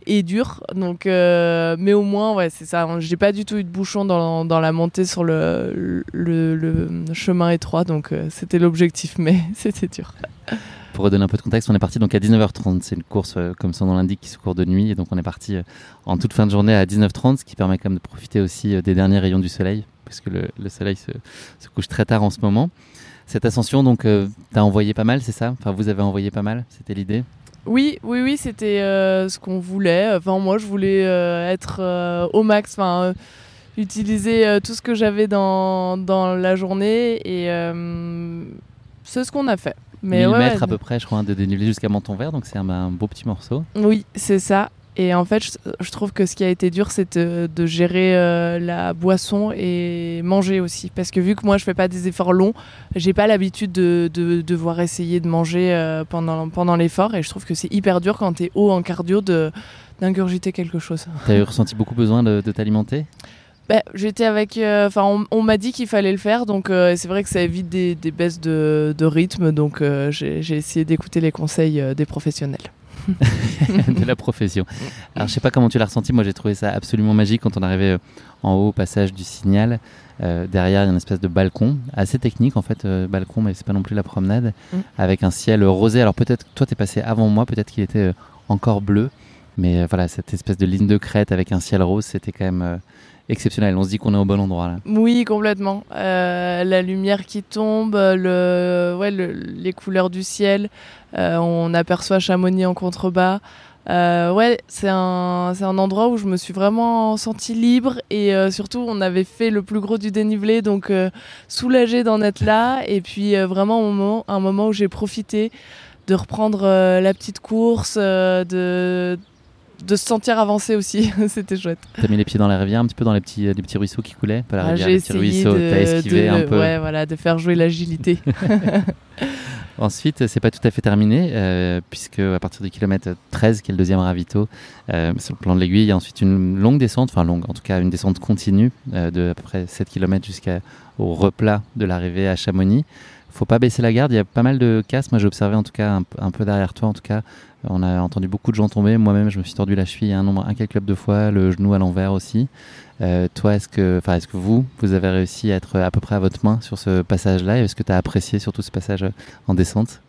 et dur. Donc, euh, mais au moins, ouais, c'est ça. J'ai pas du tout eu de bouchon dans, dans la montée sur le, le, le chemin étroit, donc euh, c'était l'objectif, mais c'était dur. Pour redonner un peu de contexte, on est parti donc à 19h30. C'est une course, euh, comme son nom l'indique, qui se court de nuit. Et donc on est parti euh, en toute fin de journée à 19h30, ce qui permet quand même de profiter aussi euh, des derniers rayons du soleil, puisque le, le soleil se, se, couche très tard en ce moment. Cette ascension, donc, euh, t'as envoyé pas mal, c'est ça? Enfin, vous avez envoyé pas mal, c'était l'idée? Oui, oui, oui, c'était euh, ce qu'on voulait. Enfin, moi, je voulais euh, être euh, au max, enfin, utiliser tout ce que j'avais dans, dans la journée et c'est ce qu'on a fait. Mais 1000 ouais, mètres à peu près, je crois, de dénivelé jusqu'à Menton-Vert, donc c'est un, un, beau petit morceau. Oui, c'est ça. Et en fait, je, je, trouve que ce qui a été dur, c'est de, de, gérer euh, la boisson et manger aussi. Parce que vu que moi, je fais pas des efforts longs, j'ai pas l'habitude de, de, devoir essayer de manger euh, pendant, pendant l'effort. Et je trouve que c'est hyper dur quand tu es haut en cardio d'ingurgiter quelque chose. Tu as ressenti beaucoup besoin de, t'alimenter? Bah, J'étais avec. Enfin, on, on m'a dit qu'il fallait le faire, donc euh, c'est vrai que ça évite des, des baisses de, de rythme. Donc euh, j'ai essayé d'écouter les conseils euh, des professionnels. de la profession. Alors je sais pas comment tu l'as ressenti, moi j'ai trouvé ça absolument magique quand on arrivait en haut au passage du signal. Euh, derrière il y a une espèce de balcon, assez technique en fait, euh, balcon mais c'est pas non plus la promenade, mm. avec un ciel rosé. Alors peut-être toi t'es passé avant moi, peut-être qu'il était encore bleu, mais voilà cette espèce de ligne de crête avec un ciel rose, c'était quand même exceptionnel. On se dit qu'on est au bon endroit là. Oui, complètement. Euh, la lumière qui tombe, le, les couleurs du ciel. Euh, on aperçoit Chamonix en contrebas. Euh, ouais, c'est un, c'est un endroit où je me suis vraiment sentie libre et surtout on avait fait le plus gros du dénivelé donc euh, soulagée d'en être là et puis vraiment un moment, un moment où j'ai profité de reprendre la petite course, de de se sentir avancé aussi. C'était chouette. T'as mis les pieds dans la rivière, un petit peu dans les petits, les petits ruisseaux qui coulaient pas la rivière, ah, les petits ruisseaux, t'as esquivé de, un peu. Ouais, voilà, de faire jouer l'agilité. Ensuite, c'est pas tout à fait terminé, euh, puisque à partir du kilomètre 13, qui est le deuxième ravito, euh, sur le plan de l'aiguille, il y a ensuite une longue descente, enfin longue, en tout cas une descente continue euh, de à peu près 7 km jusqu'au replat de l'arrivée à Chamonix. Faut pas baisser la garde, il y a pas mal de casses. Moi, j'ai observé en tout cas un, peu derrière toi, en tout cas, on a entendu beaucoup de gens tomber. Moi-même, je me suis tordu la cheville un nombre incalculable de fois, le genou à l'envers aussi. Euh, toi, est-ce que, enfin, est-ce que vous, vous avez réussi à être à peu près à votre main sur ce passage-là? Est-ce que tu as apprécié surtout ce passage en descente?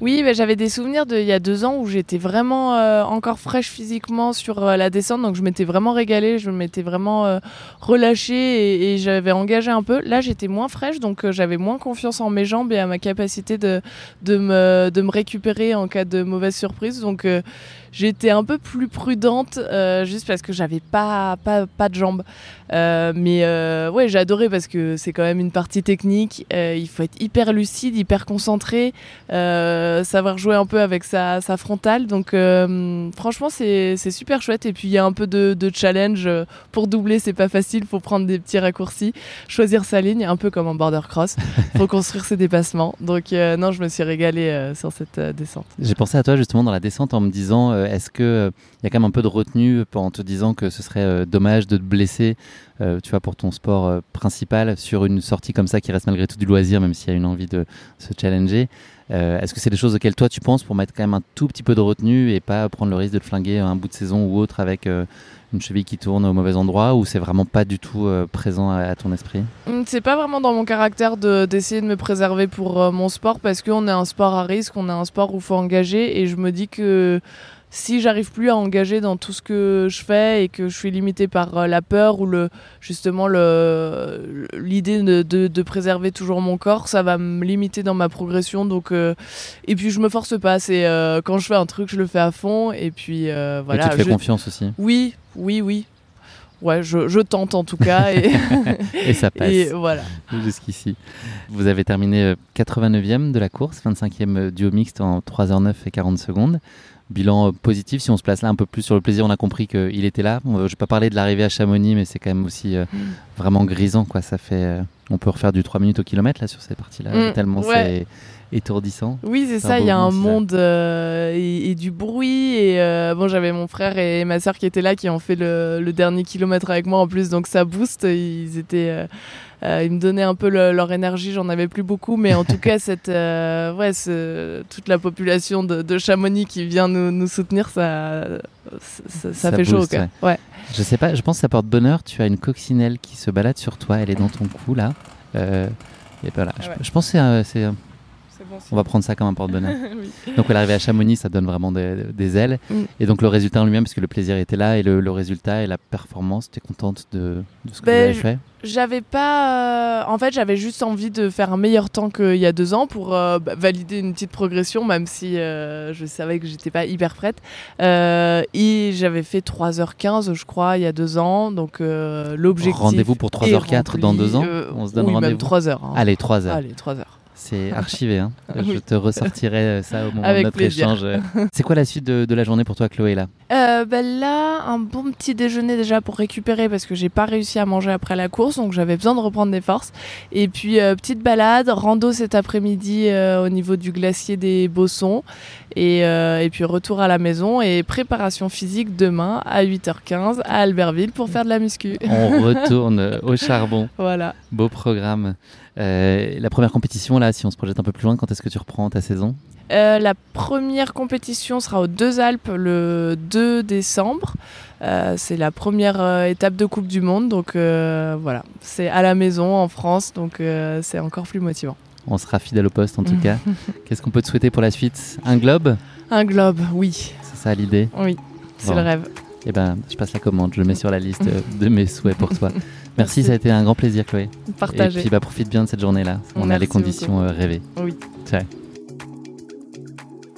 Oui, mais j'avais des souvenirs d'il y a deux ans où j'étais vraiment euh, encore fraîche physiquement sur euh, la descente, donc je m'étais vraiment régalée, je m'étais vraiment euh, relâchée et, et j'avais engagé un peu. Là, j'étais moins fraîche, donc j'avais moins confiance en mes jambes et à ma capacité de, de, me, de me récupérer en cas de mauvaise surprise. Donc j'étais un peu plus prudente, euh, juste parce que j'avais pas, pas, pas de jambes. mais ouais, j'ai adoré parce que c'est quand même une partie technique. il faut être hyper lucide, hyper concentré. Euh, savoir jouer un peu avec sa, sa frontale. Donc euh, franchement, c'est super chouette. Et puis il y a un peu de, de challenge. Pour doubler, c'est pas facile. faut prendre des petits raccourcis, choisir sa ligne, un peu comme en border cross. faut construire ses dépassements. Donc euh, non, je me suis régalée euh, sur cette euh, descente. J'ai pensé à toi justement dans la descente en me disant, euh, est-ce que il y a quand même un peu de retenue en te disant que ce serait dommage de te blesser euh, tu vois, pour ton sport euh, principal sur une sortie comme ça qui reste malgré tout du loisir, même s'il y a une envie de se challenger. Euh, Est-ce que c'est des choses auxquelles toi tu penses pour mettre quand même un tout petit peu de retenue et pas prendre le risque de te flinguer un bout de saison ou autre avec une cheville qui tourne au mauvais endroit ou c'est vraiment pas du tout présent à, ton esprit? C'est pas vraiment dans mon caractère d'essayer de, de, me préserver pour mon sport parce qu'on est un sport à risque, on est un sport où faut engager et je me dis que si j'arrive plus à engager dans tout ce que je fais et que je suis limité par la peur ou le justement l'idée de, de, de, préserver toujours mon corps, ça va me limiter dans ma progression. Donc euh, et puis je me force pas. C'est euh, quand je fais un truc, je le fais à fond et puis euh, voilà. Et tu te fais je... confiance aussi. Oui, oui, oui. Ouais, je, je, tente en tout cas. Et, et ça passe. Et voilà. Jusqu'ici. Vous avez terminé 89e de la course, 25e duo mixte en 3h09 et 40 secondes bilan positif. Si on se place là un peu plus sur le plaisir, on a compris qu'il était là. Je ne vais pas parler de l'arrivée à Chamonix, mais c'est quand même aussi euh, mm. vraiment grisant. Quoi. Ça fait, euh, on peut refaire du 3 minutes au kilomètre là, sur ces parties-là, mm. tellement ouais. c'est étourdissant. Oui, c'est ça. Il y a un monde euh, et, et, du bruit. Et euh, bon, j'avais mon frère et ma soeur qui étaient là, qui ont fait le, le, dernier kilomètre avec moi en plus, donc ça booste. Ils étaient euh, ils me donnaient un peu le, leur énergie, j'en avais plus beaucoup, mais en tout cas, cette, ouais, ce, toute la population de, de, Chamonix qui vient nous, nous soutenir, ça, ça, fait chaud au. Ouais. Je sais pas, je pense que ça porte bonheur. Tu as une coccinelle qui se balade sur toi, elle est dans ton cou là. Et voilà, ah je, pense que c'est on va prendre ça comme un porte-bonheur. Donc, elle arrivée à Chamonix, ça donne vraiment des, ailes. Mm. Et donc, le résultat en lui-même, parce que le plaisir était là, et le, résultat et la performance, tu es contente de, ce que ben, avez fait? J'avais pas. Euh, en fait, j'avais juste envie de faire un meilleur temps qu'il y a deux ans pour euh, bah, valider une petite progression, même si euh, je savais que j'étais pas hyper prête. et j'avais fait 3h15, je crois, il y a deux ans. Donc, l'objectif. Rendez-vous pour 3h04 dans deux ans? On se donne rendez-vous? Même 3h. Hein. Allez, 3h. Allez, 3h. C'est archivé. Hein. Je te ressortirai euh, ça au moment de notre échange. C'est quoi la suite de, la journée pour toi, Chloé là? Euh, ben Là, un bon petit déjeuner déjà pour récupérer parce que j'ai pas réussi à manger après la course, donc j'avais besoin de reprendre des forces. Et puis euh, petite balade, rando cet après-midi au niveau du glacier des Bossons. Et, et, puis retour à la maison et préparation physique demain à 8h15 à Albertville pour faire de la muscu. On retourne au charbon. Voilà. Beau programme. Euh, la première compétition, là, si on se projette un peu plus loin, quand est-ce que tu reprends ta saison euh, La première compétition sera aux Deux Alpes le 2 décembre. Euh, c'est la première étape de Coupe du Monde, donc voilà, c'est à la maison en France, donc c'est encore plus motivant. On sera fidèle au poste en tout cas. Qu'est-ce qu'on peut te souhaiter pour la suite? Un globe? Un globe, oui. C'est ça l'idée? Oui, c'est le rêve. Eh ben, je passe la commande, je le mets sur la liste de mes souhaits pour toi. Merci, ça a été un grand plaisir, Chloé. Partagez. Et puis, bah, profite bien de cette journée-là. On a les conditions euh, rêvées. Oui. Ciao.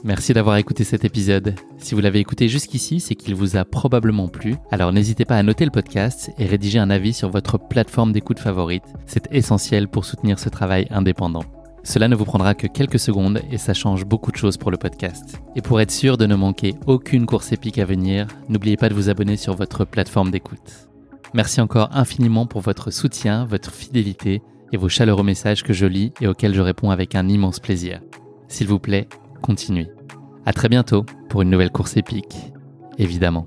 Merci d'avoir écouté cet épisode. Si vous l'avez écouté jusqu'ici, c'est qu'il vous a probablement plu. Alors n'hésitez pas à noter le podcast et rédiger un avis sur votre plateforme d'écoute favorite. C'est essentiel pour soutenir ce travail indépendant. Cela ne vous prendra que quelques secondes et ça change beaucoup de choses pour le podcast. Et pour être sûr de ne manquer aucune course épique à venir, n'oubliez pas de vous abonner sur votre plateforme d'écoute. Merci encore infiniment pour votre soutien, votre fidélité et vos chaleureux messages que je lis et auxquels je réponds avec un immense plaisir. S'il vous plaît, continuez. À très bientôt pour une nouvelle course épique, évidemment.